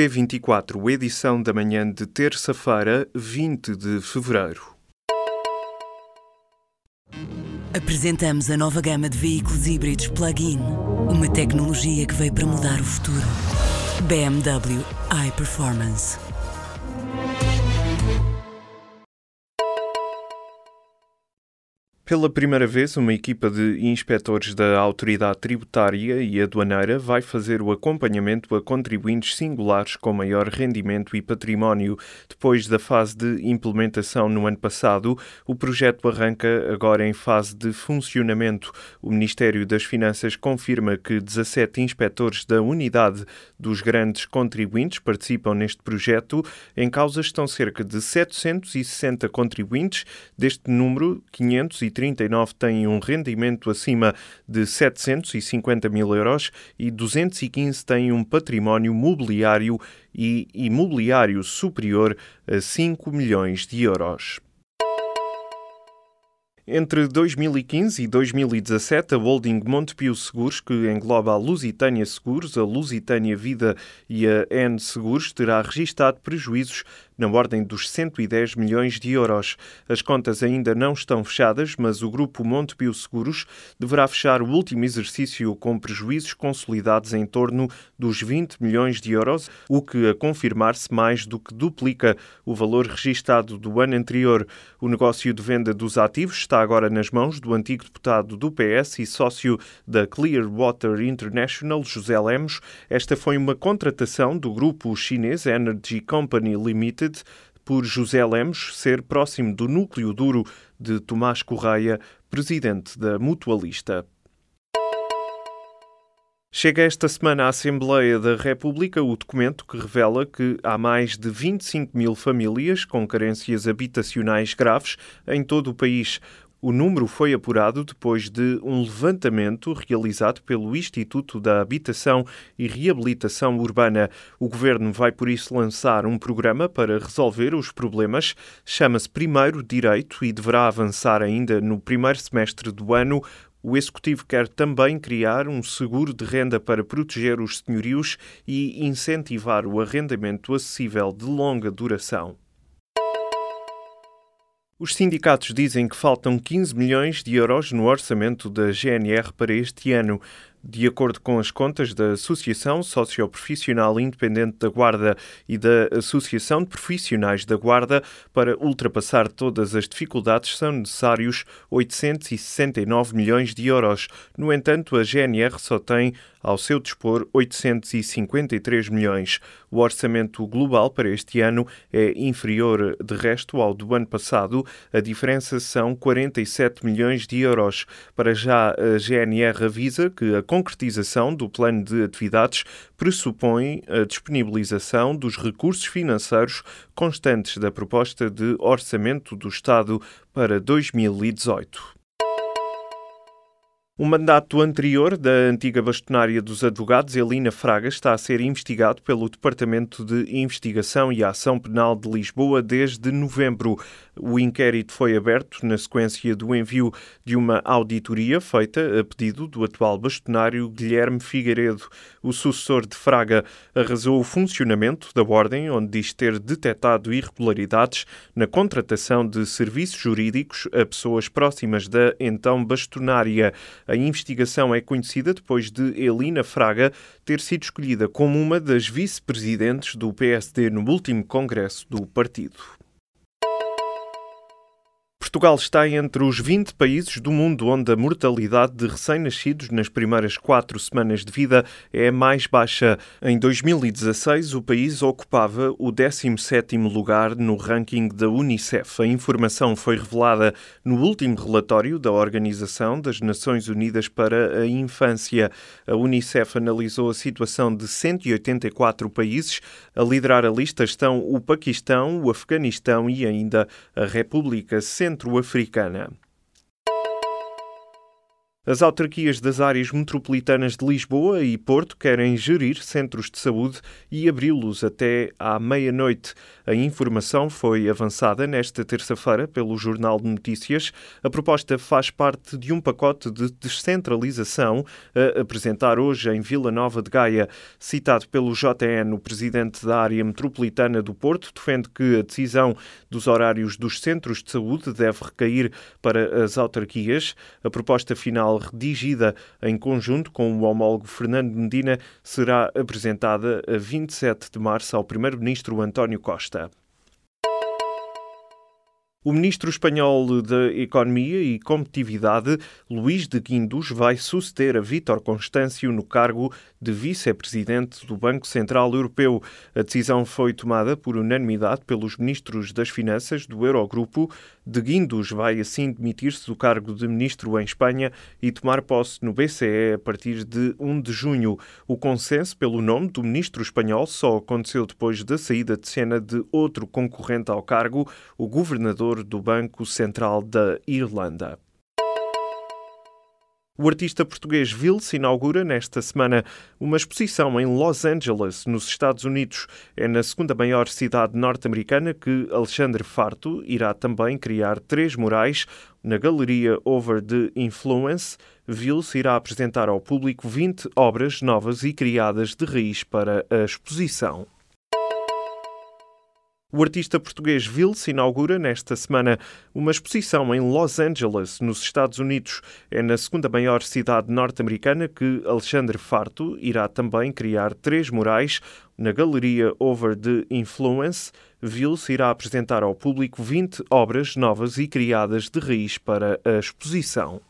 P24, edição da manhã de terça-feira, 20 de fevereiro. Apresentamos a nova gama de veículos híbridos plug-in. Uma tecnologia que veio para mudar o futuro. BMW iPerformance. Pela primeira vez, uma equipa de inspectores da Autoridade Tributária e Aduaneira vai fazer o acompanhamento a contribuintes singulares com maior rendimento e património. Depois da fase de implementação no ano passado, o projeto arranca agora em fase de funcionamento. O Ministério das Finanças confirma que 17 inspectores da unidade dos grandes contribuintes participam neste projeto. Em causa estão cerca de 760 contribuintes. Deste número, 530 39 têm um rendimento acima de 750 mil euros e 215 têm um património mobiliário e imobiliário superior a 5 milhões de euros. Entre 2015 e 2017, a holding Montepio Seguros, que engloba a Lusitânia Seguros, a Lusitânia Vida e a N Seguros, terá registado prejuízos na ordem dos 110 milhões de euros. As contas ainda não estão fechadas, mas o grupo Montepio Seguros deverá fechar o último exercício com prejuízos consolidados em torno dos 20 milhões de euros, o que, a confirmar-se, mais do que duplica o valor registado do ano anterior. O negócio de venda dos ativos está agora nas mãos do antigo deputado do PS e sócio da Clearwater International, José Lemos. Esta foi uma contratação do grupo chinês Energy Company Limited por José Lemos ser próximo do núcleo duro de Tomás Correia, presidente da Mutualista. Chega esta semana à Assembleia da República o documento que revela que há mais de 25 mil famílias com carências habitacionais graves em todo o país. O número foi apurado depois de um levantamento realizado pelo Instituto da Habitação e Reabilitação Urbana. O governo vai, por isso, lançar um programa para resolver os problemas. Chama-se Primeiro Direito e deverá avançar ainda no primeiro semestre do ano. O Executivo quer também criar um seguro de renda para proteger os senhorios e incentivar o arrendamento acessível de longa duração. Os sindicatos dizem que faltam 15 milhões de euros no orçamento da GNR para este ano. De acordo com as contas da Associação Socioprofissional Independente da Guarda e da Associação de Profissionais da Guarda, para ultrapassar todas as dificuldades são necessários 869 milhões de euros. No entanto, a GNR só tem ao seu dispor 853 milhões. O orçamento global para este ano é inferior, de resto, ao do ano passado. A diferença são 47 milhões de euros. Para já, a GNR avisa que a concretização do plano de atividades pressupõe a disponibilização dos recursos financeiros constantes da proposta de orçamento do Estado para 2018. O mandato anterior da antiga bastonária dos advogados, Elina Fraga, está a ser investigado pelo Departamento de Investigação e Ação Penal de Lisboa desde novembro. O inquérito foi aberto na sequência do envio de uma auditoria feita a pedido do atual bastonário Guilherme Figueiredo. O sucessor de Fraga arrasou o funcionamento da Ordem, onde diz ter detectado irregularidades na contratação de serviços jurídicos a pessoas próximas da então bastonária. A investigação é conhecida depois de Elina Fraga ter sido escolhida como uma das vice-presidentes do PSD no último congresso do partido. Portugal está entre os 20 países do mundo onde a mortalidade de recém-nascidos nas primeiras quatro semanas de vida é mais baixa. Em 2016, o país ocupava o 17º lugar no ranking da Unicef. A informação foi revelada no último relatório da Organização das Nações Unidas para a Infância. A Unicef analisou a situação de 184 países. A liderar a lista estão o Paquistão, o Afeganistão e ainda a República Centro centro-africana. As autarquias das áreas metropolitanas de Lisboa e Porto querem gerir centros de saúde e abri-los até à meia-noite. A informação foi avançada nesta terça-feira pelo Jornal de Notícias. A proposta faz parte de um pacote de descentralização a apresentar hoje em Vila Nova de Gaia. Citado pelo JN, o presidente da área metropolitana do Porto defende que a decisão dos horários dos centros de saúde deve recair para as autarquias. A proposta final redigida em conjunto com o homólogo Fernando Medina, será apresentada a 27 de março ao Primeiro-Ministro António Costa. O ministro espanhol da Economia e Competitividade, Luís de Guindos, vai suceder a Vítor Constâncio no cargo de vice-presidente do Banco Central Europeu. A decisão foi tomada por unanimidade pelos ministros das Finanças do Eurogrupo. De Guindos vai assim demitir-se do cargo de ministro em Espanha e tomar posse no BCE a partir de 1 de junho. O consenso pelo nome do ministro espanhol só aconteceu depois da saída de cena de outro concorrente ao cargo, o do Banco Central da Irlanda. O artista português Vils inaugura nesta semana uma exposição em Los Angeles, nos Estados Unidos. É na segunda maior cidade norte-americana que Alexandre Farto irá também criar três murais. Na galeria Over the Influence, Vils irá apresentar ao público 20 obras novas e criadas de raiz para a exposição. O artista português Vils inaugura nesta semana uma exposição em Los Angeles, nos Estados Unidos. É na segunda maior cidade norte-americana que Alexandre Farto irá também criar três murais. Na galeria Over the Influence, Vils irá apresentar ao público 20 obras novas e criadas de raiz para a exposição.